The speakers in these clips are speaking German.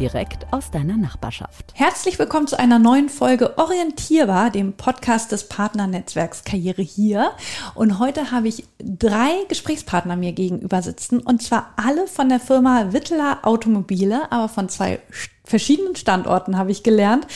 direkt aus deiner Nachbarschaft. Herzlich willkommen zu einer neuen Folge Orientierbar, dem Podcast des Partnernetzwerks Karriere hier. Und heute habe ich drei Gesprächspartner mir gegenüber sitzen und zwar alle von der Firma Wittler Automobile, aber von zwei verschiedenen Standorten habe ich gelernt.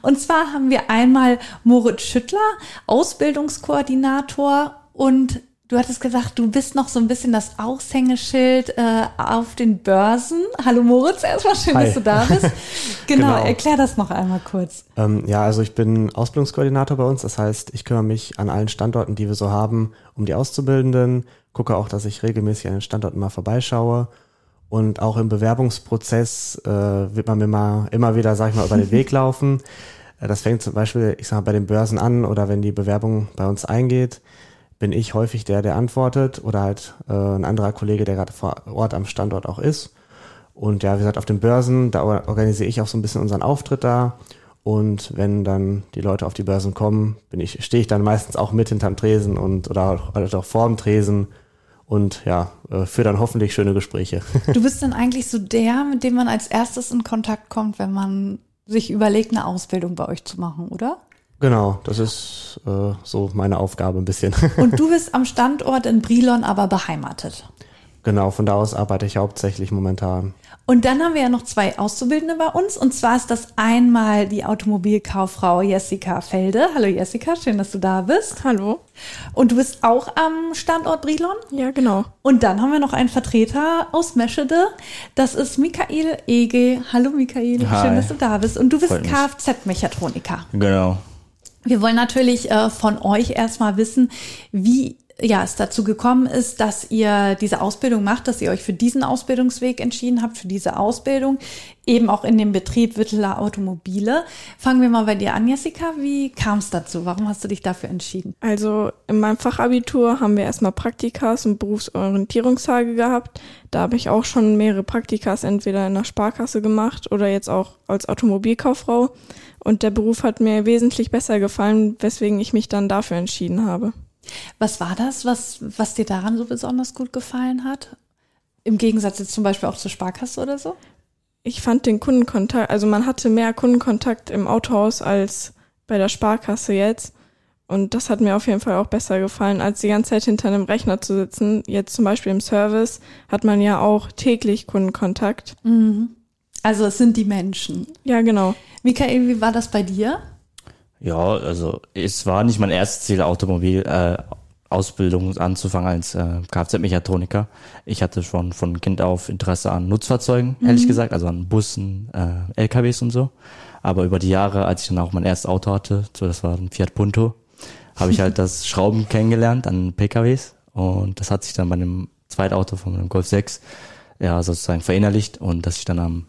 Und zwar haben wir einmal Moritz Schüttler, Ausbildungskoordinator und Du hattest gesagt, du bist noch so ein bisschen das Aushängeschild äh, auf den Börsen. Hallo Moritz, erstmal schön, Hi. dass du da bist. Genau, Genau. erklär das noch einmal kurz. Ähm, ja, also ich bin Ausbildungskoordinator bei uns. Das heißt, ich kümmere mich an allen Standorten, die wir so haben, um die Auszubildenden. Gucke auch, dass ich regelmäßig an den Standorten mal vorbeischaue. Und auch im Bewerbungsprozess äh, wird man mir mal, immer wieder, sag ich mal, über den Weg laufen. Äh, Das fängt zum Beispiel, ich sag mal, bei den Börsen an oder wenn die Bewerbung bei uns eingeht, bin ich häufig der, der antwortet oder halt äh, ein anderer Kollege, der gerade vor Ort am Standort auch ist. Und ja, wie gesagt, auf den Börsen, da or- organisiere ich auch so ein bisschen unseren Auftritt da. Und wenn dann die Leute auf die Börsen kommen, bin ich, stehe ich dann meistens auch mit hinterm Tresen und oder oder auch vorm Tresen und ja, äh, führe dann hoffentlich schöne Gespräche. Du bist dann eigentlich so der, mit dem man als erstes in Kontakt kommt, wenn man sich überlegt, eine Ausbildung bei euch zu machen, oder? Genau, das ist äh, so meine Aufgabe ein bisschen. Und du bist am Standort in Brilon aber beheimatet. genau, von da aus arbeite ich hauptsächlich momentan. Und dann haben wir ja noch zwei Auszubildende bei uns. Und zwar ist das einmal die Automobilkauffrau Jessica Felde. Hallo Jessica, schön, dass du da bist. Hallo. Und du bist auch am Standort Brilon. Ja, genau. Und dann haben wir noch einen Vertreter aus Meschede. Das ist Michael Ege. Hallo Michael, Hi. schön, dass du da bist. Und du bist. Kfz-Mechatroniker. Genau. Wir wollen natürlich äh, von euch erstmal wissen, wie ja, es dazu gekommen ist, dass ihr diese Ausbildung macht, dass ihr euch für diesen Ausbildungsweg entschieden habt, für diese Ausbildung, eben auch in dem Betrieb Witteler Automobile. Fangen wir mal bei dir an, Jessica. Wie kam es dazu? Warum hast du dich dafür entschieden? Also in meinem Fachabitur haben wir erstmal Praktikas und Berufsorientierungstage gehabt. Da habe ich auch schon mehrere Praktikas entweder in der Sparkasse gemacht oder jetzt auch als Automobilkauffrau. Und der Beruf hat mir wesentlich besser gefallen, weswegen ich mich dann dafür entschieden habe. Was war das, was, was dir daran so besonders gut gefallen hat? Im Gegensatz jetzt zum Beispiel auch zur Sparkasse oder so? Ich fand den Kundenkontakt, also man hatte mehr Kundenkontakt im Autohaus als bei der Sparkasse jetzt. Und das hat mir auf jeden Fall auch besser gefallen, als die ganze Zeit hinter einem Rechner zu sitzen. Jetzt zum Beispiel im Service hat man ja auch täglich Kundenkontakt. Also es sind die Menschen. Ja, genau. Michael, wie war das bei dir? Ja, also es war nicht mein erstes Ziel, Automobil äh, Ausbildung anzufangen als äh, Kfz-Mechatroniker. Ich hatte schon von Kind auf Interesse an Nutzfahrzeugen, ehrlich gesagt, also an Bussen, äh, LKWs und so. Aber über die Jahre, als ich dann auch mein erstes Auto hatte, so das war ein Fiat Punto, habe ich halt das Schrauben kennengelernt an PKWs und das hat sich dann bei einem Zweitauto von meinem Golf 6 ja sozusagen verinnerlicht und dass ich dann am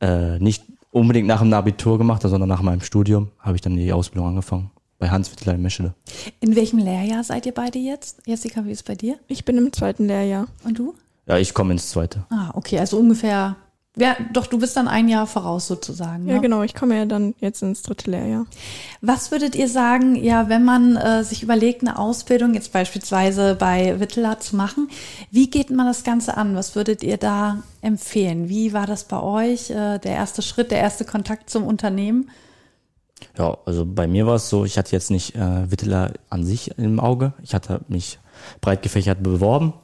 äh, nicht unbedingt nach dem Abitur gemacht, sondern nach meinem Studium habe ich dann die Ausbildung angefangen bei Hans Wittler in Meschede. In welchem Lehrjahr seid ihr beide jetzt? Jessica, wie ist es bei dir? Ich bin im zweiten Lehrjahr. Und du? Ja, ich komme ins zweite. Ah, okay, also ungefähr. Ja, doch, du bist dann ein Jahr voraus sozusagen. Ja, ne? genau. Ich komme ja dann jetzt ins dritte Lehrjahr. Was würdet ihr sagen, ja, wenn man äh, sich überlegt, eine Ausbildung jetzt beispielsweise bei Witteler zu machen, wie geht man das Ganze an? Was würdet ihr da empfehlen? Wie war das bei euch? Äh, der erste Schritt, der erste Kontakt zum Unternehmen? Ja, also bei mir war es so, ich hatte jetzt nicht äh, Wittler an sich im Auge. Ich hatte mich breit gefächert beworben.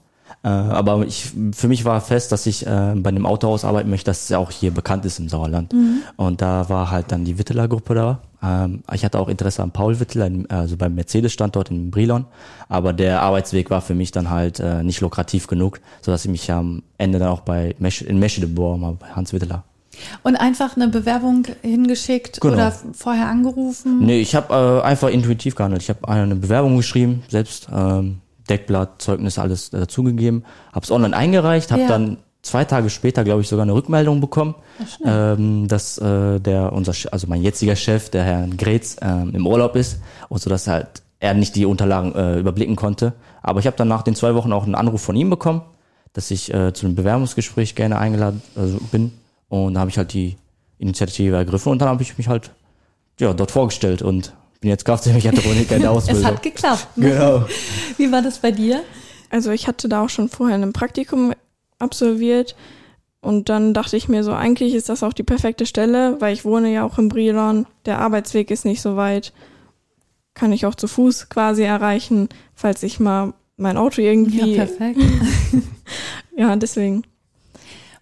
Äh, aber ich, für mich war fest, dass ich äh, bei einem Autohaus arbeiten möchte, das ja auch hier bekannt ist im Sauerland. Und da war halt dann die Witteler-Gruppe da. Ähm, ich hatte auch Interesse an Paul Witteler, also beim Mercedes-Standort in Brilon. Aber der Arbeitsweg war für mich dann halt äh, nicht lukrativ genug, sodass ich mich am Ende dann auch bei Mesch in Meschede beworben habe, bei Hans Witteler. Und einfach eine Bewerbung hingeschickt Genau. oder vorher angerufen? Nee, ich habe äh, einfach intuitiv gehandelt. Ich habe eine Bewerbung geschrieben, selbst ähm, Deckblatt, Zeugnis, alles dazugegeben, habe es online eingereicht, habe Ja. dann zwei Tage später, glaube ich, sogar eine Rückmeldung bekommen, ähm, dass äh, der unser, also mein jetziger Chef, der Herr Gretz, ähm, im Urlaub ist und so, dass halt er nicht die Unterlagen äh, überblicken konnte. Aber ich habe dann nach den zwei Wochen auch einen Anruf von ihm bekommen, dass ich äh, zu einem Bewerbungsgespräch gerne eingeladen also bin. Und da habe ich halt die Initiative ergriffen und dann habe ich mich halt ja dort vorgestellt und bin jetzt Kraftmechatroniker in der Es Ausbildung. hat geklappt. ne? Genau. Wie war das bei dir? Also ich hatte da auch schon vorher ein Praktikum absolviert und dann dachte ich mir so, eigentlich ist das auch die perfekte Stelle, weil ich wohne ja auch in Brilon, der Arbeitsweg ist nicht so weit, kann ich auch zu Fuß quasi erreichen, falls ich mal mein Auto irgendwie, Ja, perfekt. ja deswegen.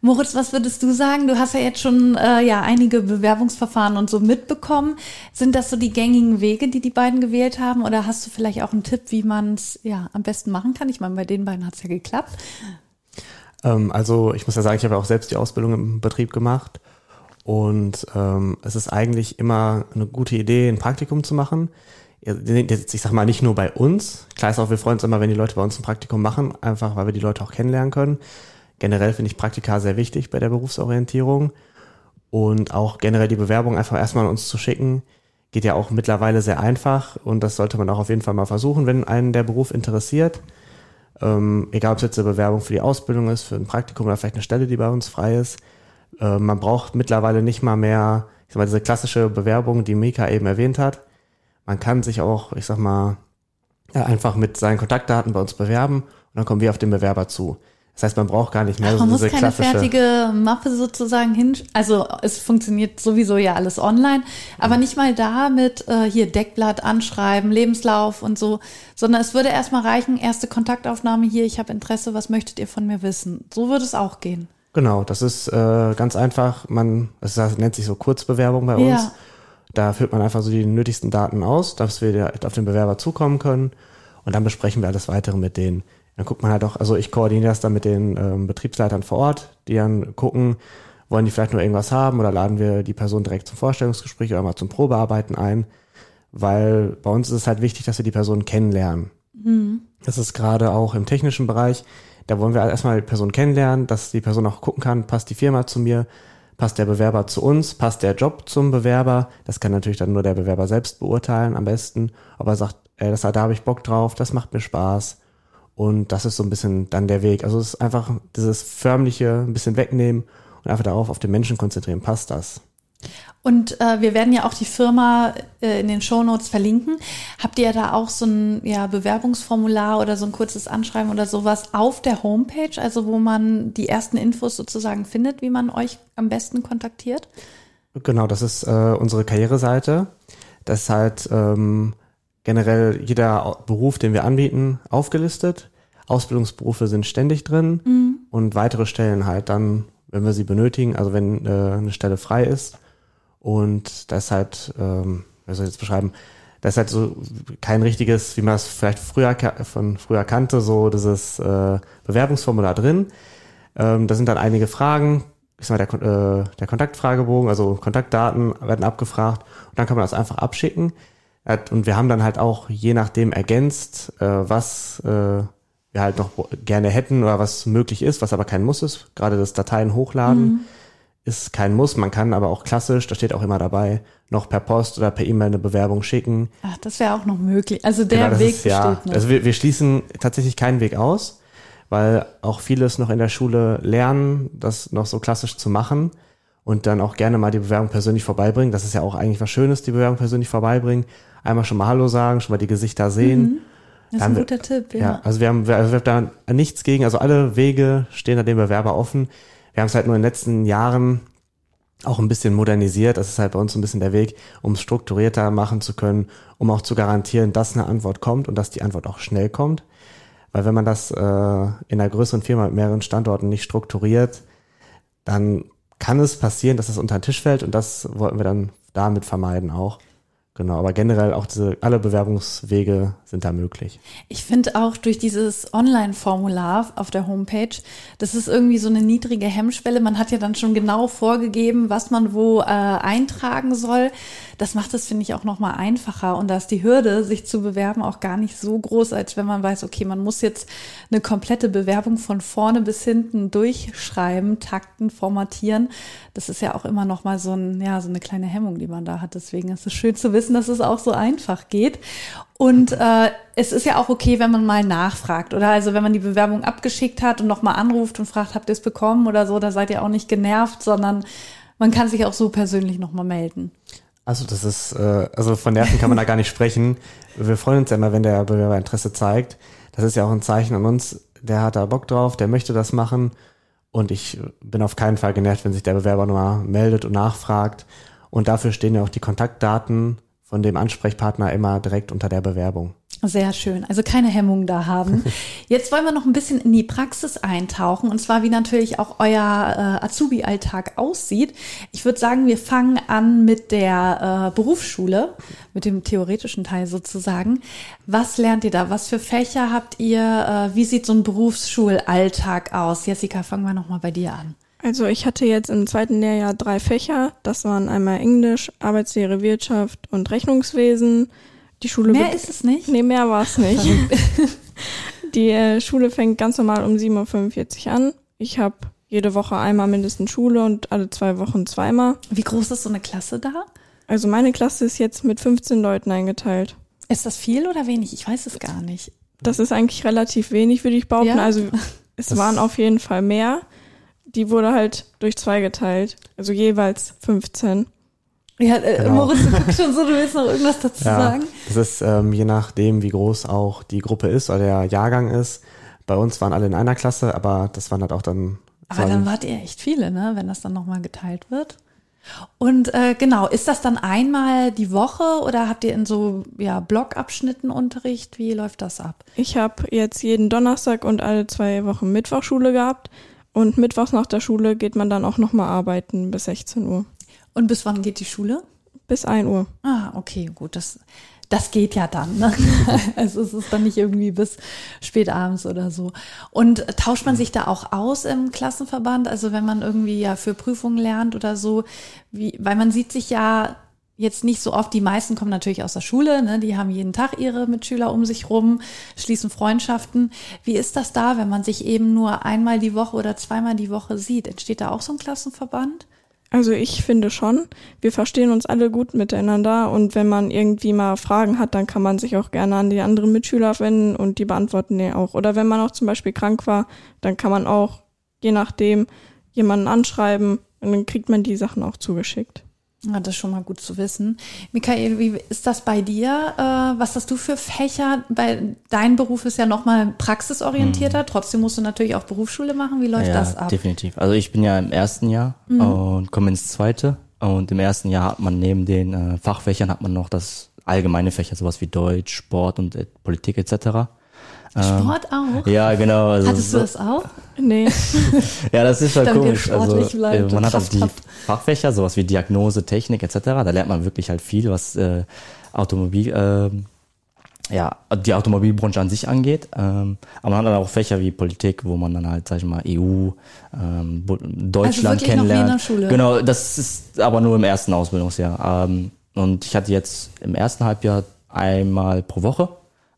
Moritz, was würdest du sagen? Du hast ja jetzt schon äh, ja einige Bewerbungsverfahren und so mitbekommen. Sind das so die gängigen Wege, die die beiden gewählt haben? Oder hast du vielleicht auch einen Tipp, wie man es ja am besten machen kann? Ich meine, bei den beiden hat es ja geklappt. Ähm, also ich muss ja sagen, ich habe ja auch selbst die Ausbildung im Betrieb gemacht und ähm, es ist eigentlich immer eine gute Idee, ein Praktikum zu machen. Ich sag mal, nicht nur bei uns. Klar ist auch, wir freuen uns immer, wenn die Leute bei uns ein Praktikum machen, einfach weil wir die Leute auch kennenlernen können. Generell finde ich Praktika sehr wichtig bei der Berufsorientierung und auch generell die Bewerbung einfach erstmal an uns zu schicken, geht ja auch mittlerweile sehr einfach und das sollte man auch auf jeden Fall mal versuchen, wenn einen der Beruf interessiert. Ähm, egal, ob es jetzt eine Bewerbung für die Ausbildung ist, für ein Praktikum oder vielleicht eine Stelle, die bei uns frei ist. Äh, man braucht mittlerweile nicht mal mehr, ich sag mal, diese klassische Bewerbung, die Mika eben erwähnt hat. Man kann sich auch, ich sag mal, einfach mit seinen Kontaktdaten bei uns bewerben und dann kommen wir auf den Bewerber zu. Das heißt, man braucht gar nicht mehr Ach, so man muss diese keine fertige Mappe sozusagen hin. Also es funktioniert sowieso ja alles online, aber nicht mal da mit äh, hier Deckblatt, Anschreiben, Lebenslauf und so, sondern es würde erstmal reichen, erste Kontaktaufnahme hier, ich habe Interesse, was möchtet ihr von mir wissen? So würde es auch gehen. Genau, das ist äh, ganz einfach. Man, das nennt sich so Kurzbewerbung bei uns. Ja. Da führt man einfach so die nötigsten Daten aus, dass wir auf den Bewerber zukommen können. Und dann besprechen wir alles weitere mit denen. Dann guckt man halt auch, also ich koordiniere das dann mit den ähm, Betriebsleitern vor Ort, die dann gucken, wollen die vielleicht nur irgendwas haben oder laden wir die Person direkt zum Vorstellungsgespräch oder mal zum Probearbeiten ein. Weil bei uns ist es halt wichtig, dass wir die Person kennenlernen. Das ist gerade auch im technischen Bereich. Da wollen wir halt erstmal die Person kennenlernen, dass die Person auch gucken kann, passt die Firma zu mir, passt der Bewerber zu uns, passt der Job zum Bewerber. Das kann natürlich dann nur der Bewerber selbst beurteilen am besten. Ob er sagt, ey, das, da habe ich Bock drauf, das macht mir Spaß. Und das ist so ein bisschen dann der Weg. Also es ist einfach dieses förmliche ein bisschen wegnehmen und einfach darauf auf den Menschen konzentrieren. Passt das? Und äh, wir werden ja auch die Firma äh, in den Shownotes verlinken. Habt ihr da auch so ein ja, Bewerbungsformular oder so ein kurzes Anschreiben oder sowas auf der Homepage, also wo man die ersten Infos sozusagen findet, wie man euch am besten kontaktiert? Genau, das ist äh, unsere Karriereseite. Das ist halt ähm, generell jeder Beruf, den wir anbieten, aufgelistet. Ausbildungsberufe sind ständig drin und weitere Stellen halt dann, wenn wir sie benötigen, also wenn äh, eine Stelle frei ist. Und das ist halt, ähm, wie soll ich jetzt beschreiben, das ist halt so kein richtiges, wie man es vielleicht früher von früher kannte, so dieses äh, Bewerbungsformular drin. Ähm, da sind dann einige Fragen, ich sag mal, der, äh, der Kontaktfragebogen, also Kontaktdaten werden abgefragt und dann kann man das einfach abschicken. Und wir haben dann halt auch je nachdem ergänzt, äh, was äh, wir halt noch gerne hätten oder was möglich ist, was aber kein Muss ist. Gerade das Dateien hochladen ist kein Muss. Man kann aber auch klassisch, da steht auch immer dabei, noch per Post oder per E-Mail eine Bewerbung schicken. Ach, das wäre auch noch möglich. Also der Genau, Weg ist, ja, besteht noch. Also wir, wir schließen tatsächlich keinen Weg aus, weil auch vieles noch in der Schule lernen, das noch so klassisch zu machen und dann auch gerne mal die Bewerbung persönlich vorbeibringen. Das ist ja auch eigentlich was Schönes, die Bewerbung persönlich vorbeibringen. Einmal schon mal Hallo sagen, schon mal die Gesichter sehen. das ist ein wir- guter Tipp, ja. Ja, also wir haben, wir, also wir haben da nichts gegen, also alle Wege stehen da dem Bewerber offen. Wir haben es halt nur in den letzten Jahren auch ein bisschen modernisiert. Das ist halt bei uns so ein bisschen der Weg, um es strukturierter machen zu können, um auch zu garantieren, dass eine Antwort kommt und dass die Antwort auch schnell kommt. Weil wenn man das äh, in einer größeren Firma mit mehreren Standorten nicht strukturiert, dann kann es passieren, dass es unter den Tisch fällt und das wollten wir dann damit vermeiden auch. Genau, aber generell auch diese, alle Bewerbungswege sind da möglich. Ich finde auch durch dieses Online-Formular auf der Homepage, das ist irgendwie so eine niedrige Hemmschwelle. Man hat ja dann schon genau vorgegeben, was man wo äh, eintragen soll. Das macht es, finde ich, auch nochmal einfacher. Und da ist die Hürde, sich zu bewerben, auch gar nicht so groß, als wenn man weiß, okay, man muss jetzt eine komplette Bewerbung von vorne bis hinten durchschreiben, takten, formatieren. Das ist ja auch immer nochmal so, ein, ja, so eine kleine Hemmung, die man da hat. Deswegen ist es schön zu wissen, dass es auch so einfach geht. Und äh, es ist ja auch okay, wenn man mal nachfragt. Oder also wenn man die Bewerbung abgeschickt hat und nochmal anruft und fragt, habt ihr es bekommen oder so, da seid ihr auch nicht genervt, sondern man kann sich auch so persönlich nochmal melden. Also das ist, äh, also von Nerven kann man da gar nicht sprechen. Wir freuen uns ja immer, wenn der Bewerber Interesse zeigt. Das ist ja auch ein Zeichen an uns, der hat da Bock drauf, der möchte das machen. Und ich bin auf keinen Fall genervt, wenn sich der Bewerber nochmal meldet und nachfragt. Und dafür stehen ja auch die Kontaktdaten von dem Ansprechpartner immer direkt unter der Bewerbung. Sehr schön. Also keine Hemmungen da haben. Jetzt wollen wir noch ein bisschen in die Praxis eintauchen und zwar wie natürlich auch euer äh, Azubi-Alltag aussieht. Ich würde sagen, wir fangen an mit der äh, Berufsschule, mit dem theoretischen Teil sozusagen. Was lernt ihr da? Was für Fächer habt ihr? Äh, wie sieht so ein Berufsschulalltag aus? Jessica, fangen wir nochmal bei dir an. Also ich hatte jetzt im zweiten Lehrjahr drei Fächer. Das waren einmal Englisch, Arbeitslehre, Wirtschaft und Rechnungswesen. Die Schule mehr ist es nicht? Nee, mehr war es nicht. die äh, Schule fängt ganz normal um 7.45 Uhr an. Ich habe jede Woche einmal mindestens Schule und alle zwei Wochen zweimal. Wie groß ist so eine Klasse da? Also meine Klasse ist jetzt mit 15 Leuten eingeteilt. Ist das viel oder wenig? Ich weiß es gar nicht. Das ist eigentlich relativ wenig, würde ich behaupten. Ja? Also es das waren auf jeden Fall mehr die wurde halt durch zwei geteilt. Also jeweils 15. Ja, äh, genau. Moritz, du guckst schon so, du willst noch irgendwas dazu ja, sagen? Das ist ähm, je nachdem, wie groß auch die Gruppe ist oder der Jahrgang ist. Bei uns waren alle in einer Klasse, aber das waren halt auch dann. Aber dann wart ihr echt viele, ne, wenn das dann nochmal geteilt wird. Und äh, genau, ist das dann einmal die Woche oder habt ihr in so ja, Blockabschnitten Unterricht? Wie läuft das ab? Ich habe jetzt jeden Donnerstag und alle zwei Wochen Mittwochschule gehabt. Und mittwochs nach der Schule geht man dann auch nochmal arbeiten bis 16 Uhr. Und bis wann geht die Schule? Bis 1 Uhr. Ah, okay, gut. Das, das geht ja dann. Ne? also es ist dann nicht irgendwie bis spät abends oder so. Und tauscht man sich da auch aus im Klassenverband? Also wenn man irgendwie ja für Prüfungen lernt oder so, wie, weil man sieht sich ja jetzt nicht so oft. Die meisten kommen natürlich aus der Schule, ne? die haben jeden Tag ihre Mitschüler um sich rum, schließen Freundschaften. Wie ist das da, wenn man sich eben nur einmal die Woche oder zweimal die Woche sieht? Entsteht da auch so ein Klassenverband? Also ich finde schon, wir verstehen uns alle gut miteinander und wenn man irgendwie mal Fragen hat, dann kann man sich auch gerne an die anderen Mitschüler wenden und die beantworten die auch. Oder wenn man auch zum Beispiel krank war, dann kann man auch, je nachdem, jemanden anschreiben und dann kriegt man die Sachen auch zugeschickt. Ja, das ist schon mal gut zu wissen. Michael, wie ist das bei dir? Äh, was hast du für Fächer? Bei, dein Beruf ist ja nochmal praxisorientierter, mhm. trotzdem musst du natürlich auch Berufsschule machen. Wie läuft ja, das ab? Definitiv. Also ich bin ja im ersten Jahr mhm. und komme ins zweite. Und im ersten Jahr hat man neben den äh, Fachfächern hat man noch das allgemeine Fächer, sowas wie Deutsch, Sport und äh, Politik etc. Sport auch? Ja, genau. Also Hattest du das auch? Nee. ja, das ist halt komisch. Also, äh, man hat auch die Fachfächer, sowas wie Diagnose, Technik etc. Da lernt man wirklich halt viel, was äh, Automobil, äh, ja, die Automobilbranche an sich angeht. Ähm, aber man hat dann auch Fächer wie Politik, wo man dann halt, sag ich mal, EU, ähm, Deutschland also kennenlernt. Noch wie in der Schule. Genau, das ist aber nur im ersten Ausbildungsjahr. Ähm, und ich hatte jetzt im ersten Halbjahr einmal pro Woche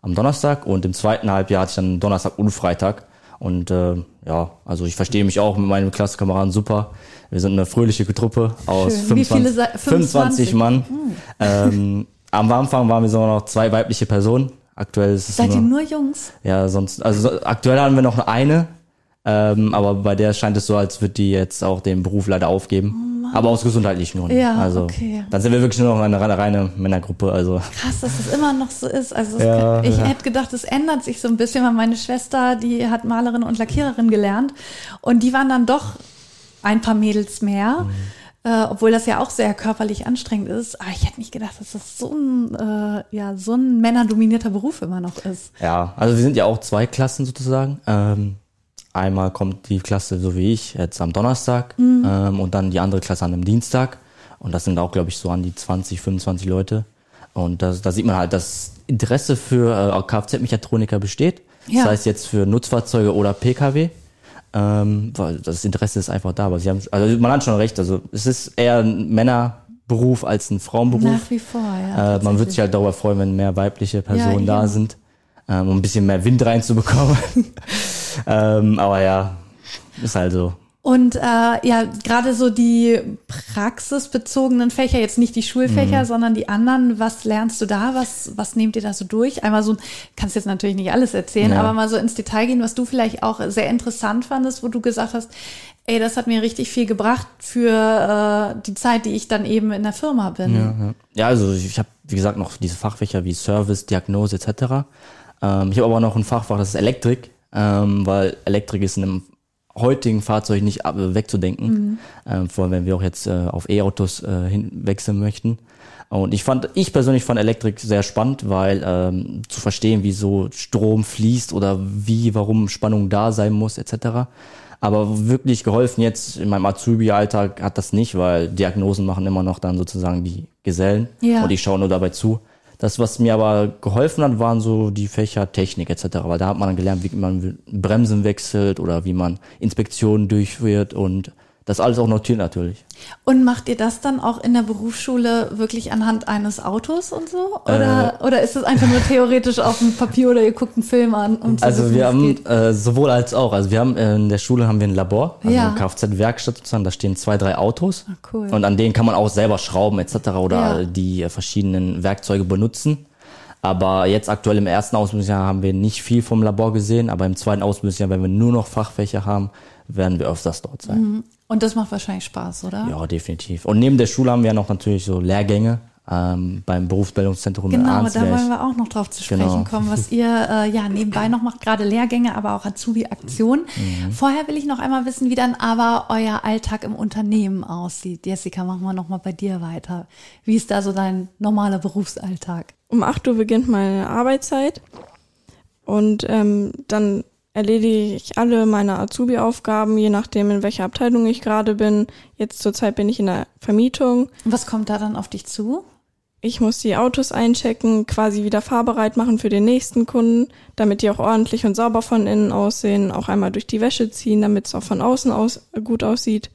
am Donnerstag und im zweiten Halbjahr hatte ich dann Donnerstag und Freitag. Und äh, ja, also ich verstehe mich auch mit meinen Klassenkameraden super. Wir sind eine fröhliche Truppe aus 25, 25? 25, Mann. Hm. Ähm, am Anfang waren wir sogar noch zwei weibliche Personen. Aktuell ist es Seid nur, ihr nur Jungs? Ja, sonst, also aktuell haben wir noch eine, ähm, aber bei der scheint es so, als würde die jetzt auch den Beruf leider aufgeben. Oh aber aus gesundheitlichen Gründen. Ja, also, okay. Dann sind wir wirklich nur noch eine reine, reine Männergruppe. Also. Krass, dass das immer noch so ist. Also ja, ich ja. hätte gedacht, es ändert sich so ein bisschen, weil meine Schwester, die hat Malerin und Lackiererin gelernt und die waren dann doch ein paar Mädels mehr. Mhm. Äh, obwohl das ja auch sehr körperlich anstrengend ist. Aber ich hätte nicht gedacht, dass das so ein, äh, ja, so ein männerdominierter Beruf immer noch ist. Ja, also wir sind ja auch zwei Klassen sozusagen. Ähm, Einmal kommt die Klasse, so wie ich, jetzt am Donnerstag mhm. ähm, und dann die andere Klasse an einem Dienstag. Und das sind auch, glaube ich, so an die 20, 25 Leute. Und da, sieht man halt, dass Interesse für äh, Kfz-Mechatroniker besteht. Ja. Sei es jetzt für Nutzfahrzeuge oder Pkw. Ähm, das Interesse ist einfach da. Aber sie haben, also man hat schon recht. Also es ist eher ein Männerberuf als ein Frauenberuf. Nach wie vor, ja. Äh, man wird sich halt darüber freuen, wenn mehr weibliche Personen Ja, da sind, ähm, um ein bisschen mehr Wind reinzubekommen. ähm, aber ja, ist halt so. Und äh, ja, gerade so die praxisbezogenen Fächer, jetzt nicht die Schulfächer, Mhm. sondern die anderen, was lernst du da? Was, was nehmt ihr da so durch? Einmal so, kannst jetzt natürlich nicht alles erzählen, Ja. aber mal so ins Detail gehen, was du vielleicht auch sehr interessant fandest, wo du gesagt hast, ey, das hat mir richtig viel gebracht für äh, die Zeit, die ich dann eben in der Firma bin. Ja, ja. ja also ich, habe, wie gesagt, noch diese Fachfächer wie Service, Diagnose etc. Ähm, ich habe aber noch ein Fachfach, das ist Elektrik, ähm, weil Elektrik ist in einem heutigen Fahrzeug nicht ab- wegzudenken, ähm, vor allem wenn wir auch jetzt äh, auf E-Autos äh, hinwechseln möchten. Und ich fand, ich persönlich fand Elektrik sehr spannend, weil ähm, zu verstehen, wieso Strom fließt oder wie, warum Spannung da sein muss etc. Aber wirklich geholfen jetzt in meinem Azubi-Alltag hat das nicht, weil Diagnosen machen immer noch dann sozusagen die Gesellen Ja. und ich schaue nur dabei zu. Das, was mir aber geholfen hat, waren so die Fächer Technik etc., weil da hat man dann gelernt, wie man Bremsen wechselt oder wie man Inspektionen durchführt und das alles auch notiert natürlich. Und macht ihr das dann auch in der Berufsschule wirklich anhand eines Autos und so? Oder, Äh. oder ist es einfach nur theoretisch auf dem Papier oder ihr guckt einen Film an, um Also wissen, wir haben äh, sowohl als auch. Also wir haben äh, in der Schule haben wir ein Labor, also Ja. eine Kfz-Werkstatt sozusagen. Da stehen zwei, drei Autos Ah, cool. und an denen kann man auch selber schrauben etc. oder Ja. die äh, verschiedenen Werkzeuge benutzen. Aber jetzt aktuell im ersten Ausbildungsjahr haben wir nicht viel vom Labor gesehen, aber im zweiten Ausbildungsjahr, wenn wir nur noch Fachfächer haben, werden wir öfters dort sein. Und das macht wahrscheinlich Spaß, oder? Ja, definitiv. Und neben der Schule haben wir noch natürlich so Lehrgänge ähm, beim Berufsbildungszentrum in Genau, da wollen wir auch noch drauf zu sprechen Genau. kommen, was ihr äh, ja nebenbei noch macht, gerade Lehrgänge, aber auch Azubi-Aktionen. Mhm. Vorher will ich noch einmal wissen, wie dann aber euer Alltag im Unternehmen aussieht. Jessica, machen wir noch mal bei dir weiter. Wie ist da so dein normaler Berufsalltag? Um 8 Uhr beginnt meine Arbeitszeit und ähm, dann erledige ich alle meine Azubi-Aufgaben, je nachdem, in welcher Abteilung ich gerade bin. Jetzt zurzeit bin ich in der Vermietung. Was kommt da dann auf dich zu? Ich muss die Autos einchecken, quasi wieder fahrbereit machen für den nächsten Kunden, damit die auch ordentlich und sauber von innen aussehen, auch einmal durch die Wäsche ziehen, damit es auch von außen aus gut aussieht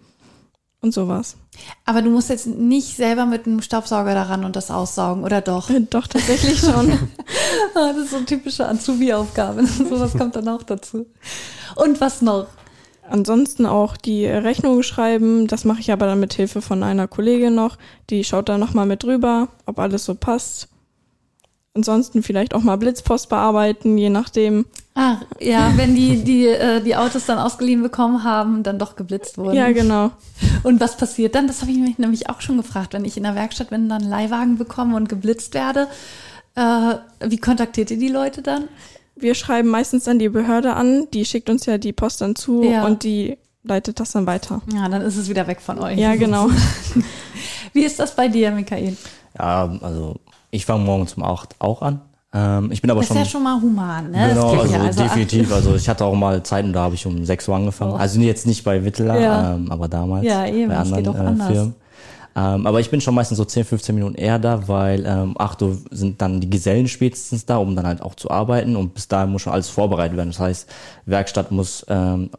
und sowas. Aber du musst jetzt nicht selber mit einem Staubsauger daran und das aussaugen, oder doch? Äh, Doch, tatsächlich schon. Ah, Das ist so eine typische Azubi-Aufgabe. Sowas kommt dann auch dazu. Und was noch? Ansonsten auch die Rechnung schreiben, das mache ich aber dann mit Hilfe von einer Kollegin noch. Die schaut da nochmal mit drüber, ob alles so passt. Ansonsten vielleicht auch mal Blitzpost bearbeiten, je nachdem. Ah, ja, wenn die, die, äh, die Autos dann ausgeliehen bekommen haben, dann doch geblitzt wurden. Ja, genau. Und was passiert dann? Das habe ich mich nämlich auch schon gefragt, wenn ich in der Werkstatt bin, dann einen Leihwagen bekomme und geblitzt werde. Äh, wie kontaktiert ihr die Leute dann? Wir schreiben meistens dann die Behörde an, die schickt uns ja die Post dann zu Ja. und die leitet das dann weiter. Ja, dann ist es wieder weg von euch. Ja, genau. Wie ist das bei dir, Michael? Ja, also ich fange morgens um 8 auch an. Ähm, ich bin aber Das ist schon ja schon mal human, ne? Genau, Das also, ja. definitiv. Also ich hatte auch mal Zeiten, da habe ich um 6 Uhr angefangen. Oh. Also jetzt nicht bei Wittler, Ja. ähm, aber damals Ja, eben, bei das anderen geht auch äh, anders. Firmen. Ähm, aber ich bin schon meistens so 10, 15 Minuten eher da, weil ähm, 8 Uhr sind dann die Gesellen spätestens da, um dann halt auch zu arbeiten und bis dahin muss schon alles vorbereitet werden. Das heißt, Werkstatt muss ähm,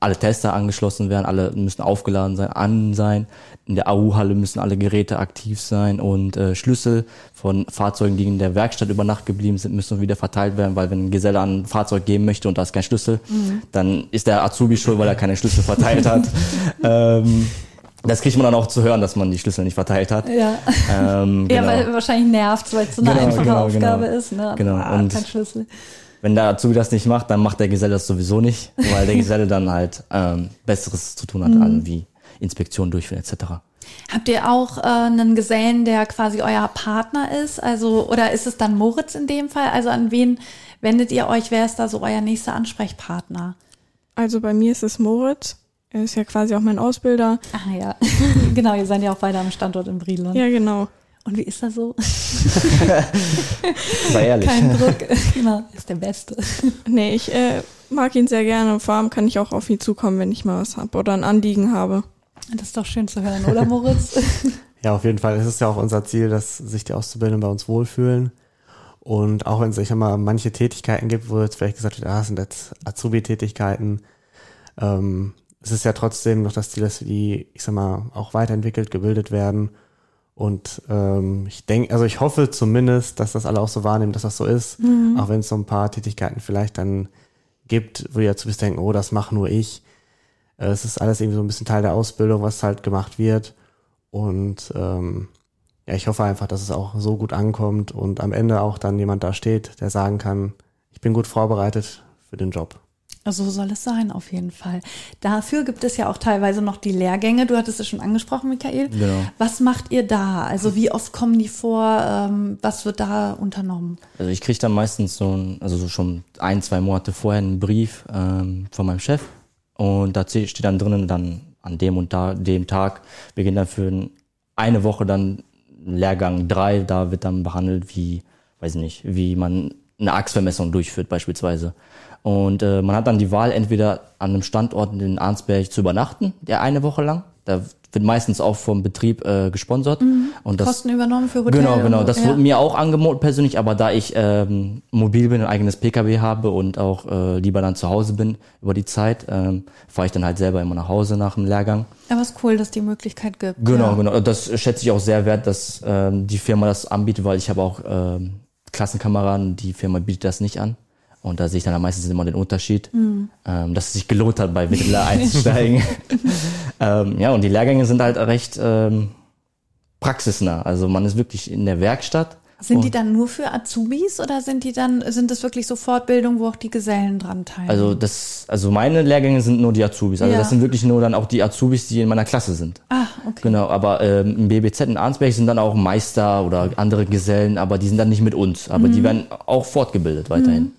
alle Tester angeschlossen werden, alle müssen aufgeladen sein, an sein. In der AU-Halle müssen alle Geräte aktiv sein und äh, Schlüssel von Fahrzeugen, die in der Werkstatt über Nacht geblieben sind, müssen wieder verteilt werden, weil wenn ein Geselle an ein Fahrzeug geben möchte und da ist kein Schlüssel, dann ist der Azubi schuld, weil er keine Schlüssel verteilt hat. ähm, das kriegt man dann auch zu hören, dass man die Schlüssel nicht verteilt hat. Ja, Ähm, ja genau. weil wahrscheinlich nervt, weil es so eine Genau, einfache genau, Aufgabe genau. ist. Ne? Genau, Ah, und- kein Schlüssel. Wenn der Azubi das nicht macht, dann macht der Geselle das sowieso nicht, weil der Geselle dann halt ähm, Besseres zu tun hat, also wie Inspektionen durchführen etc. Habt ihr auch äh, einen Gesellen, der quasi euer Partner ist? Also, oder ist es dann Moritz in dem Fall? Also an wen wendet ihr euch? Wer ist da so euer nächster Ansprechpartner? Also bei mir ist es Moritz. Er ist ja quasi auch mein Ausbilder. Ah ja, genau, ihr seid ja auch beide am Standort in Brilon. Ja, genau. Und wie ist er so? Sei ehrlich. Kein Druck. genau, ist der Beste. Nee, ich äh, mag ihn sehr gerne. Vor allem kann ich auch auf ihn zukommen, wenn ich mal was habe oder ein Anliegen habe. Das ist doch schön zu hören, oder Moritz? Ja, auf jeden Fall. Es ist ja auch unser Ziel, dass sich die Auszubildenden bei uns wohlfühlen. Und auch wenn es sich immer manche Tätigkeiten gibt, wo jetzt vielleicht gesagt wird, ah, das sind jetzt Azubi-Tätigkeiten, ähm, es ist ja trotzdem noch das Ziel, dass die, ich sag mal, auch weiterentwickelt, gebildet werden. Und ähm, ich denke, also ich hoffe zumindest, dass das alle auch so wahrnehmen, dass das so ist, mhm. auch wenn es so ein paar Tätigkeiten vielleicht dann gibt, wo die Azubis denken, oh, das mache nur ich. Äh, es ist alles irgendwie so ein bisschen Teil der Ausbildung, was halt gemacht wird. Und ähm, ja, ich hoffe einfach, dass es auch so gut ankommt und am Ende auch dann jemand da steht, der sagen kann, ich bin gut vorbereitet für den Job. So soll es sein, auf jeden Fall. Dafür gibt es ja auch teilweise noch die Lehrgänge. Du hattest es schon angesprochen, Michael. Genau. Was macht ihr da? Also wie oft kommen die vor? Ähm, was wird da unternommen? Also ich kriege dann meistens so, ein, also so schon ein, zwei Monate vorher einen Brief ähm, von meinem Chef und da steht dann drinnen dann an dem und da, dem Tag beginnt dann für eine Woche dann Lehrgang drei. Da wird dann behandelt, wie, weiß ich nicht, wie man eine Achsvermessung durchführt beispielsweise. Und äh, man hat dann die Wahl, entweder an einem Standort in Arnsberg zu übernachten, der eine Woche lang. Da wird meistens auch vom Betrieb äh, gesponsert. Mhm. Und das, Kosten übernommen für Hotel. Genau, genau. Das ja. wurde mir auch angeboten persönlich, aber da ich ähm, mobil bin, ein eigenes Pkw habe und auch äh, lieber dann zu Hause bin über die Zeit, ähm, fahre ich dann halt selber immer nach Hause nach dem Lehrgang. Aber es ist cool, dass die Möglichkeit gibt. Genau, ja. genau. Das schätze ich auch sehr wert, dass ähm, die Firma das anbietet, weil ich habe auch ähm, Klassenkameraden, die Firma bietet das nicht an. Und da sehe ich dann am meisten immer den Unterschied, mhm. ähm, dass es sich gelohnt hat, bei Mittler einzusteigen. ähm, ja, und die Lehrgänge sind halt recht ähm, praxisnah. Also man ist wirklich in der Werkstatt. Sind die dann nur für Azubis oder sind die dann, sind das wirklich so Fortbildungen, wo auch die Gesellen dran teilnehmen? Also das, also meine Lehrgänge sind nur die Azubis. Also ja. das sind wirklich nur dann auch die Azubis, die in meiner Klasse sind. Ah, okay. Genau, aber ähm, im BBZ in Arnsberg sind dann auch Meister oder andere Gesellen, aber die sind dann nicht mit uns. Aber mhm. die werden auch fortgebildet weiterhin. Mhm.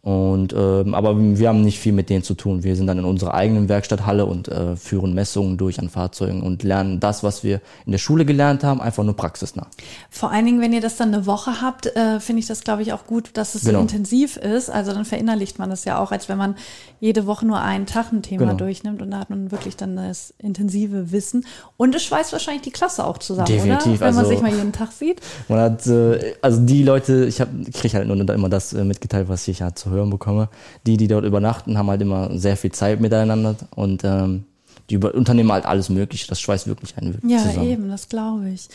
Und ähm, aber wir haben nicht viel mit denen zu tun. Wir sind dann in unserer eigenen Werkstatthalle und äh, führen Messungen durch an Fahrzeugen und lernen das, was wir in der Schule gelernt haben, einfach nur praxisnah. Vor allen Dingen, wenn ihr das dann eine Woche habt, äh, finde ich das, glaube ich, auch gut, dass es genau. so intensiv ist. Also dann verinnerlicht man das ja auch, als wenn man jede Woche nur einen Tag ein Thema genau. durchnimmt und da hat man wirklich dann das intensive Wissen. Und es schweißt wahrscheinlich die Klasse auch zusammen, Definitiv. oder? Wenn man also, sich mal jeden Tag sieht. Man hat, äh, also die Leute, ich kriege halt nur immer das äh, mitgeteilt, was ich halt zu hören bekomme. Die, die dort übernachten, haben halt immer sehr viel Zeit miteinander und ähm, die unternehmen halt alles Mögliche. Das schweißt wirklich einen wirklich ja, zusammen. Ja, eben, das glaube ich.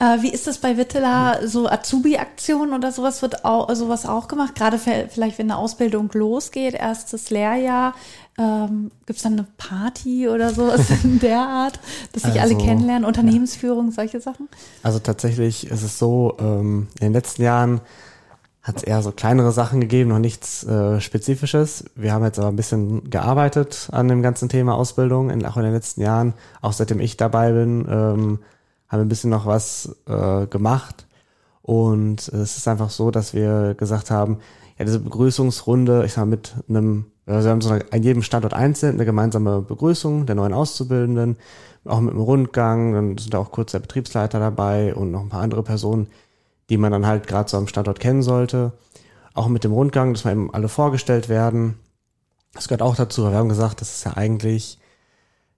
Äh, wie ist das bei Wittela? So Azubi-Aktionen oder sowas wird auch, sowas auch gemacht? Gerade vielleicht, wenn eine Ausbildung losgeht, erstes Lehrjahr, ähm, gibt es dann eine Party oder sowas in der Art, dass sich also, alle kennenlernen, Unternehmensführung, ja. solche Sachen? Also tatsächlich ist es so, ähm, in den letzten Jahren hat es eher so kleinere Sachen gegeben, noch nichts äh, Spezifisches. Wir haben jetzt aber ein bisschen gearbeitet an dem ganzen Thema Ausbildung, in, auch in den letzten Jahren. Auch seitdem ich dabei bin, ähm, haben wir ein bisschen noch was äh, gemacht. Und es ist einfach so, dass wir gesagt haben, ja, diese Begrüßungsrunde, ich sag mal, mit einem, also wir haben so eine, an jedem Standort einzeln eine gemeinsame Begrüßung der neuen Auszubildenden, auch mit einem Rundgang, dann sind auch kurz der Betriebsleiter dabei und noch ein paar andere Personen, die man dann halt gerade so am Standort kennen sollte. Auch mit dem Rundgang, dass wir eben alle vorgestellt werden. Das gehört auch dazu. Wir haben gesagt, das ist ja eigentlich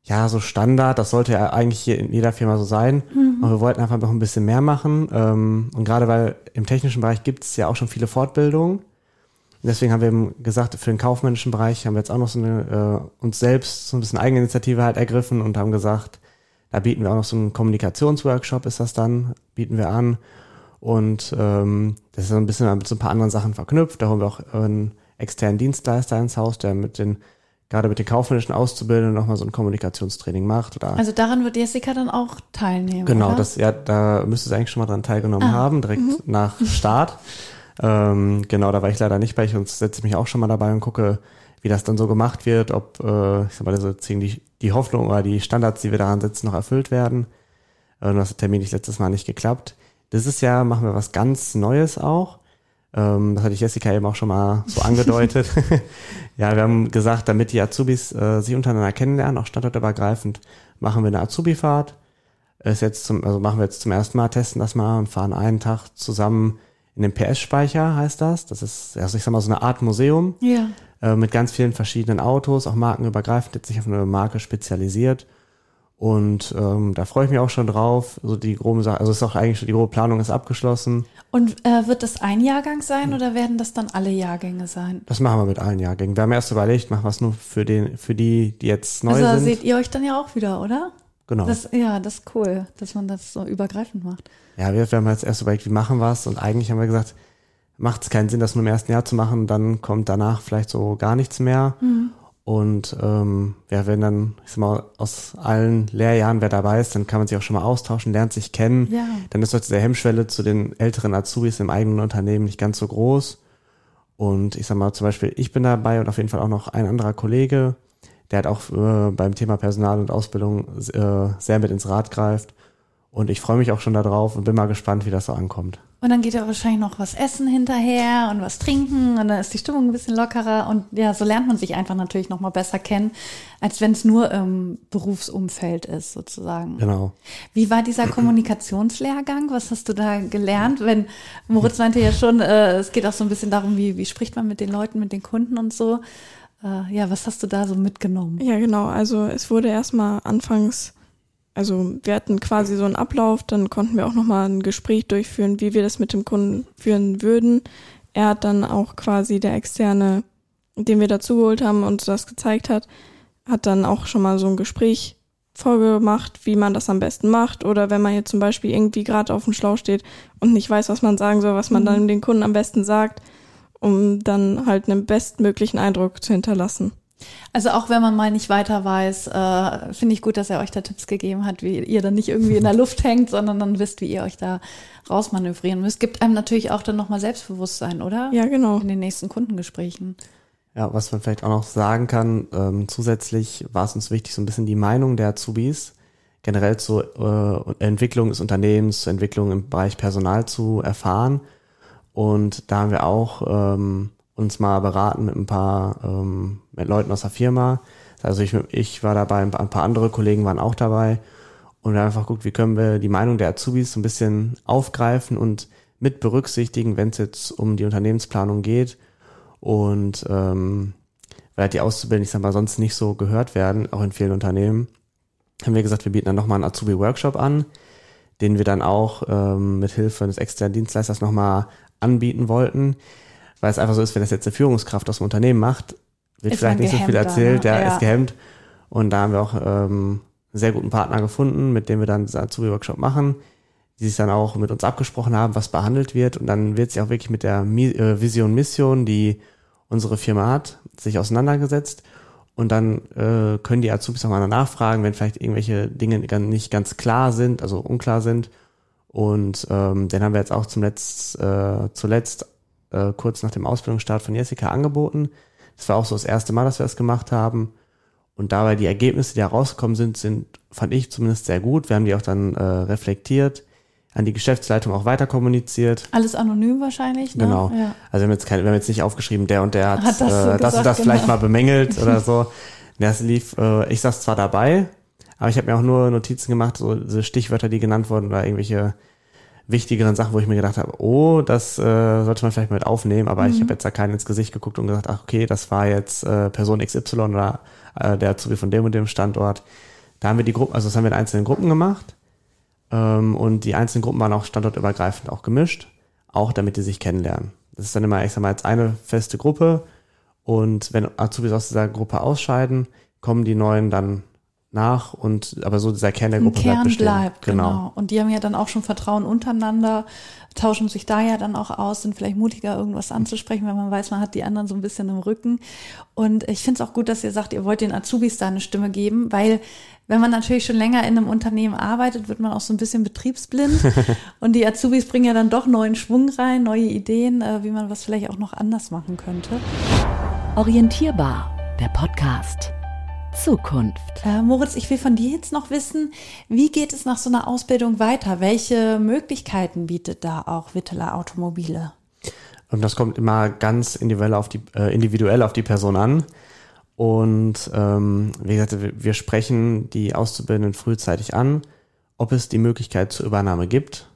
ja so Standard. Das sollte ja eigentlich hier in jeder Firma so sein. Mhm. Aber wir wollten einfach noch ein bisschen mehr machen. Ähm, und gerade weil im technischen Bereich gibt es ja auch schon viele Fortbildungen. Deswegen haben wir eben gesagt, für den kaufmännischen Bereich haben wir jetzt auch noch so eine, äh, uns selbst so ein bisschen Eigeninitiative halt ergriffen und haben gesagt, da bieten wir auch noch so einen Kommunikationsworkshop, ist das dann, bieten wir an. Und ähm, das ist so ein bisschen mit so ein paar anderen Sachen verknüpft. Da haben wir auch einen externen Dienstleister ins Haus, der mit den gerade mit den kaufmännischen Auszubildenden nochmal so ein Kommunikationstraining macht. Oder also daran wird Jessica dann auch teilnehmen. Genau, oder? das ja, da müsste sie eigentlich schon mal dran teilgenommen ah. haben, direkt mhm. nach Start. ähm, genau, da war ich leider nicht bei. Ich und setze mich auch schon mal dabei und gucke, wie das dann so gemacht wird, ob äh, ich sag mal, so die, die Hoffnung oder die Standards, die wir daran setzen, noch erfüllt werden. Äh, das hat Termin nicht letztes Mal nicht geklappt. Dieses Jahr machen wir was ganz Neues auch. Ähm, das hatte ich Jessica eben auch schon mal so angedeutet. ja, wir haben gesagt, damit die Azubis äh, sich untereinander kennenlernen, auch standortübergreifend, machen wir eine Azubi-Fahrt. Ist jetzt zum, also machen wir jetzt zum ersten Mal, testen das mal und fahren einen Tag zusammen in den PS-Speicher, heißt das. Das ist, also ich sag mal, so eine Art Museum. Ja. Äh, mit ganz vielen verschiedenen Autos, auch markenübergreifend, jetzt nicht auf eine Marke spezialisiert. Und ähm, da freue ich mich auch schon drauf. So die grobe Sache, also ist auch eigentlich schon die grobe Planung ist abgeschlossen. Und äh, wird das ein Jahrgang sein oder werden das dann alle Jahrgänge sein? Das machen wir mit allen Jahrgängen. Wir haben erst überlegt, machen wir es nur für den, für die, die jetzt neu also sind. seht ihr euch dann ja auch wieder, oder? genau. Das, ja, das ist cool, dass man das so übergreifend macht. Ja, wir, wir haben jetzt erst überlegt, wie machen wir es und eigentlich haben wir gesagt, macht es keinen Sinn, das nur im ersten Jahr zu machen, dann kommt danach vielleicht so gar nichts mehr. Und ähm, ja, wenn dann, ich sag mal, aus allen Lehrjahren wer dabei ist, dann kann man sich auch schon mal austauschen, lernt sich kennen. Ja. Dann ist doch diese Hemmschwelle zu den älteren Azubis im eigenen Unternehmen nicht ganz so groß. Und ich sag mal, zum Beispiel, ich bin dabei und auf jeden Fall auch noch ein anderer Kollege, der hat auch äh, beim Thema Personal und Ausbildung äh, sehr mit ins Rad greift. Und ich freue mich auch schon darauf und bin mal gespannt, wie das so ankommt. Und dann geht ja wahrscheinlich noch was essen hinterher und was trinken und dann ist die Stimmung ein bisschen lockerer und ja, so lernt man sich einfach natürlich noch mal besser kennen, als wenn es nur im Berufsumfeld ist sozusagen. Genau. Wie war dieser Kommunikationslehrgang? Was hast du da gelernt? Wenn Moritz meinte ja schon, äh, es geht auch so ein bisschen darum, wie, wie spricht man mit den Leuten, mit den Kunden und so. Äh, ja, was hast du da so mitgenommen? Ja, genau. Also es wurde erstmal anfangs, also wir hatten quasi so einen Ablauf, dann konnten wir auch nochmal ein Gespräch durchführen, wie wir das mit dem Kunden führen würden. Er hat dann auch quasi der externe, den wir dazugeholt haben und das gezeigt hat, hat dann auch schon mal so ein Gespräch vorgemacht, wie man das am besten macht. Oder wenn man jetzt zum Beispiel irgendwie gerade auf dem Schlauch steht und nicht weiß, was man sagen soll, was man dann den Kunden am besten sagt, um dann halt einen bestmöglichen Eindruck zu hinterlassen. Also auch wenn man mal nicht weiter weiß, äh, finde ich gut, dass er euch da Tipps gegeben hat, wie ihr dann nicht irgendwie in der Luft hängt, sondern dann wisst, wie ihr euch da rausmanövrieren müsst. Gibt einem natürlich auch dann nochmal Selbstbewusstsein, oder? Ja, genau. In den nächsten Kundengesprächen. Ja, was man vielleicht auch noch sagen kann, ähm, zusätzlich war es uns wichtig, so ein bisschen die Meinung der Azubis generell zur äh, Entwicklung des Unternehmens, zur Entwicklung im Bereich Personal zu erfahren. Und da haben wir auch ähm, uns mal beraten mit ein paar ähm, mit Leuten aus der Firma. Also ich, ich war dabei, ein paar andere Kollegen waren auch dabei. Und wir haben einfach geguckt, wie können wir die Meinung der Azubis so ein bisschen aufgreifen und mit berücksichtigen, wenn es jetzt um die Unternehmensplanung geht. Und ähm, weil halt die Auszubildenden, ich sag mal, sonst nicht so gehört werden, auch in vielen Unternehmen, haben wir gesagt, wir bieten dann nochmal einen Azubi-Workshop an, den wir dann auch ähm, mit Hilfe des externen Dienstleisters nochmal anbieten wollten. Weil es einfach so ist, wenn das jetzt eine Führungskraft aus dem Unternehmen macht, wird Ist vielleicht nicht so viel erzählt, ne? der Ja. ist gehemmt. Und da haben wir auch ähm, einen sehr guten Partner gefunden, mit dem wir dann diesen Azubi-Workshop machen, die sich dann auch mit uns abgesprochen haben, was behandelt wird. Und dann wird sich auch wirklich mit der äh, Vision, Mission, die unsere Firma hat, sich auseinandergesetzt. Und dann äh, können die Azubis auch mal nachfragen, wenn vielleicht irgendwelche Dinge nicht ganz klar sind, also unklar sind. Und ähm, den haben wir jetzt auch zum Letzt, äh, zuletzt äh, kurz nach dem Ausbildungsstart von Jessica angeboten. Das war auch so das erste Mal, dass wir das gemacht haben. Und dabei die Ergebnisse, die herausgekommen sind, sind, fand ich zumindest sehr gut. Wir haben die auch dann äh, reflektiert, an die Geschäftsleitung auch weiter kommuniziert. Alles anonym wahrscheinlich, ne? Genau. Ja. Also wir haben jetzt keine, wir haben jetzt nicht aufgeschrieben, der und der hat, Hat das so äh, das und gesagt, das vielleicht genau. mal bemängelt oder so. Das lief, äh, ich saß zwar dabei, aber ich habe mir auch nur Notizen gemacht, so diese Stichwörter, die genannt wurden oder irgendwelche wichtigeren Sachen, wo ich mir gedacht habe, oh, das äh, sollte man vielleicht mal mit aufnehmen, aber Mhm. ich habe jetzt da keinen ins Gesicht geguckt und gesagt, ach okay, das war jetzt äh, Person XY oder äh, der Azubi von dem und dem Standort. Da haben wir die Gruppen, also das haben wir in einzelnen Gruppen gemacht ähm, und die einzelnen Gruppen waren auch standortübergreifend auch gemischt, auch damit die sich kennenlernen. Das ist dann immer, ich sag mal, jetzt eine feste Gruppe und wenn Azubis aus dieser Gruppe ausscheiden, kommen die neuen dann nach und aber so dieser Kern der Gruppe bleibt Kern bestehen. bleibt, genau. Und die haben ja dann auch schon Vertrauen untereinander, tauschen sich da ja dann auch aus, sind vielleicht mutiger, irgendwas anzusprechen, wenn man weiß, man hat die anderen so ein bisschen im Rücken. Und ich finde es auch gut, dass ihr sagt, ihr wollt den Azubis da eine Stimme geben, weil wenn man natürlich schon länger in einem Unternehmen arbeitet, wird man auch so ein bisschen betriebsblind. Und die Azubis bringen ja dann doch neuen Schwung rein, neue Ideen, äh, wie man was vielleicht auch noch anders machen könnte. Orientierbar, der Podcast. Zukunft. Äh, Moritz, ich will von dir jetzt noch wissen, wie geht es nach so einer Ausbildung weiter? Welche Möglichkeiten bietet da auch Witteler Automobile? Und das kommt immer ganz individuell auf die, äh, individuell auf die Person an. Und ähm, wie gesagt, wir, wir sprechen die Auszubildenden frühzeitig an, ob es die Möglichkeit zur Übernahme gibt.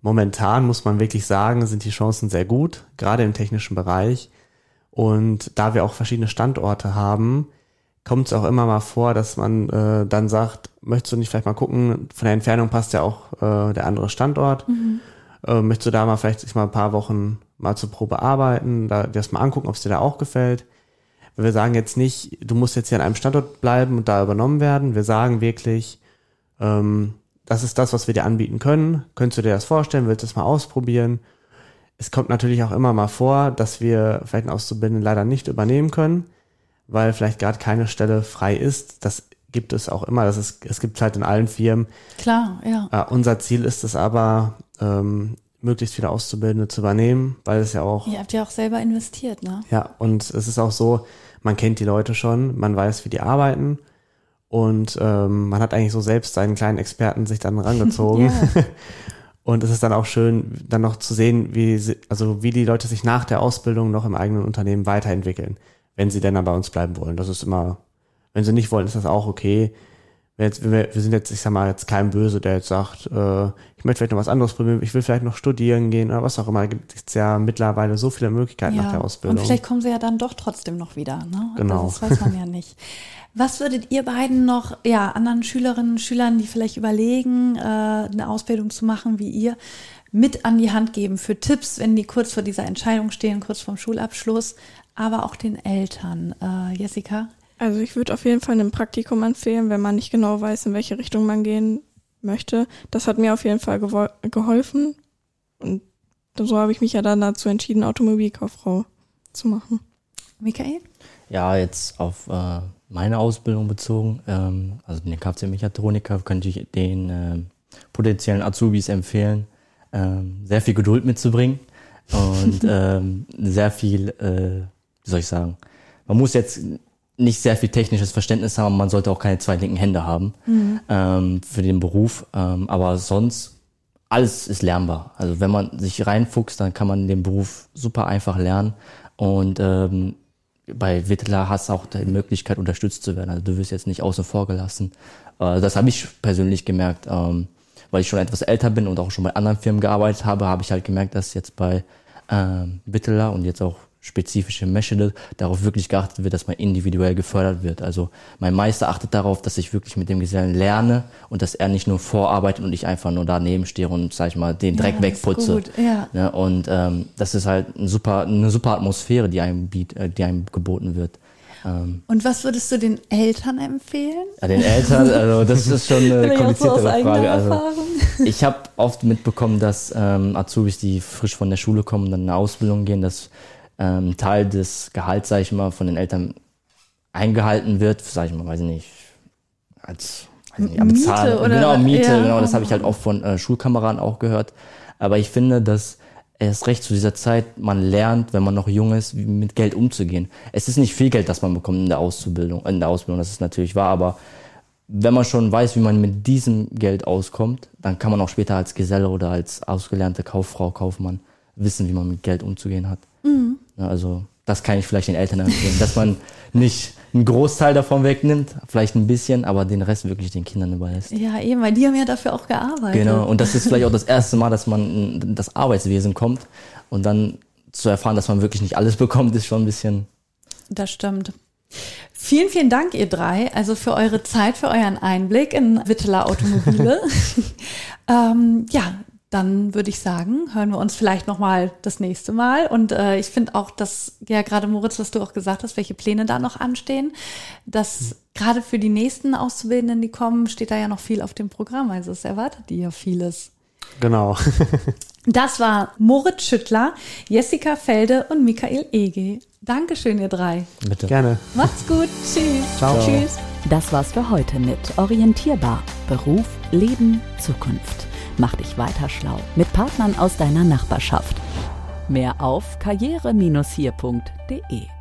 Momentan muss man wirklich sagen, sind die Chancen sehr gut, gerade im technischen Bereich. Und da wir auch verschiedene Standorte haben, kommt es auch immer mal vor, dass man äh, dann sagt, möchtest du nicht vielleicht mal gucken, von der Entfernung passt ja auch äh, der andere Standort. Mhm. Äh, möchtest du da mal vielleicht sich mal ein paar Wochen mal zur Probe arbeiten, da, dir das mal angucken, ob es dir da auch gefällt. Wir sagen jetzt nicht, du musst jetzt hier an einem Standort bleiben und da übernommen werden. Wir sagen wirklich, ähm, das ist das, was wir dir anbieten können. Könntest du dir das vorstellen? Willst du es mal ausprobieren? Es kommt natürlich auch immer mal vor, dass wir vielleicht einen Auszubildenden leider nicht übernehmen können, weil vielleicht gerade keine Stelle frei ist. Das gibt es auch immer. Das ist, es gibt halt in allen Firmen. Klar, ja. Äh, unser Ziel ist es aber, ähm, möglichst viele Auszubildende zu übernehmen, weil es ja auch. Ihr habt ja auch selber investiert, ne? Ja, und es ist auch so, man kennt die Leute schon, man weiß, wie die arbeiten und ähm, man hat eigentlich so selbst seinen kleinen Experten sich dann rangezogen. Und es ist dann auch schön, dann noch zu sehen, wie also wie die Leute sich nach der Ausbildung noch im eigenen Unternehmen weiterentwickeln, wenn sie denn dann bei uns bleiben wollen. Das ist immer, wenn sie nicht wollen, ist das auch okay. Wir, jetzt, wir, wir sind jetzt, ich sag mal, jetzt kein Böse, der jetzt sagt, äh, ich möchte vielleicht noch was anderes probieren, ich will vielleicht noch studieren gehen oder was auch immer. Da gibt es ja mittlerweile so viele Möglichkeiten ja. nach der Ausbildung. Und vielleicht kommen sie ja dann doch trotzdem noch wieder. Ne? Genau. Das weiß man ja nicht. Was würdet ihr beiden noch, ja, anderen Schülerinnen und Schülern, die vielleicht überlegen, äh, eine Ausbildung zu machen wie ihr, mit an die Hand geben für Tipps, wenn die kurz vor dieser Entscheidung stehen, kurz vorm Schulabschluss, aber auch den Eltern? Äh, Jessica? Also ich würde auf jeden Fall ein Praktikum empfehlen, wenn man nicht genau weiß, in welche Richtung man gehen möchte. Das hat mir auf jeden Fall geholfen. Und so habe ich mich ja dann dazu entschieden, Automobilkauffrau zu machen. Michael? Ja, jetzt auf äh, meine Ausbildung bezogen, ähm, also den Kfz-Mechatroniker, könnte ich den äh, potenziellen Azubis empfehlen, ähm, sehr viel Geduld mitzubringen und ähm, sehr viel, äh, wie soll ich sagen, man muss jetzt nicht sehr viel technisches Verständnis haben, man sollte auch keine zwei linken Hände haben mhm. ähm, für den Beruf, ähm, aber sonst alles ist lernbar. Also wenn man sich reinfuchst, dann kann man den Beruf super einfach lernen und ähm, bei Wittler hast du auch die Möglichkeit, unterstützt zu werden. Also du wirst jetzt nicht außen vor gelassen. Äh, das habe ich persönlich gemerkt, ähm, weil ich schon etwas älter bin und auch schon bei anderen Firmen gearbeitet habe, habe ich halt gemerkt, dass jetzt bei ähm, Wittler und jetzt auch spezifische Methode darauf wirklich geachtet wird, dass man individuell gefördert wird. Also mein Meister achtet darauf, dass ich wirklich mit dem Gesellen lerne und dass er nicht nur vorarbeitet und ich einfach nur daneben stehe und, sag ich mal, den Dreck ja, wegputze. Ja. ja. und ähm, das ist halt ein super, eine super Atmosphäre, die einem, biet, äh, die einem geboten wird. Ähm, und was würdest du den Eltern empfehlen? Ja, den Eltern, also das ist schon eine kompliziertere so Frage. Also, ich habe oft mitbekommen, dass ähm, Azubis, die frisch von der Schule kommen, dann eine Ausbildung gehen, dass ähm, Teil des Gehalts, sage ich mal, von den Eltern eingehalten wird, sage ich mal, weiß ich nicht, als weiß nicht, Miete Zahl, oder genau Miete, ja. genau, das habe ich halt auch von äh, Schulkameraden auch gehört. Aber ich finde, dass erst recht zu dieser Zeit man lernt, wenn man noch jung ist, wie mit Geld umzugehen. Es ist nicht viel Geld, das man bekommt in der Ausbildung, in der Ausbildung, das ist natürlich wahr, aber wenn man schon weiß, wie man mit diesem Geld auskommt, dann kann man auch später als Geselle oder als ausgelernte Kauffrau, Kaufmann wissen, wie man mit Geld umzugehen hat. Mhm. Also das kann ich vielleicht den Eltern empfehlen, dass man nicht einen Großteil davon wegnimmt, vielleicht ein bisschen, aber den Rest wirklich den Kindern überlässt. Ja, eben, weil die haben ja dafür auch gearbeitet. Genau, und das ist vielleicht auch das erste Mal, dass man in das Arbeitswesen kommt und dann zu erfahren, dass man wirklich nicht alles bekommt, ist schon ein bisschen. Das stimmt. Vielen, vielen Dank, ihr drei, also für eure Zeit, für euren Einblick in Witteler Automobile. ähm, ja, dann würde ich sagen, hören wir uns vielleicht noch mal das nächste Mal. Und äh, ich finde auch, dass ja gerade Moritz, was du auch gesagt hast, welche Pläne da noch anstehen, dass mhm. gerade für die nächsten Auszubildenden, die kommen, steht da ja noch viel auf dem Programm. Also es erwartet die ja vieles. Genau. das war Moritz Schüttler, Jessica Felde und Michael Ege. Dankeschön, ihr drei. Bitte. Gerne. Macht's gut. Tschüss. Ciao. Tschüss. Das war's für heute mit Orientierbar. Beruf, Leben, Zukunft. Mach dich weiter schlau mit Partnern aus deiner Nachbarschaft. Mehr auf karriere-hier.de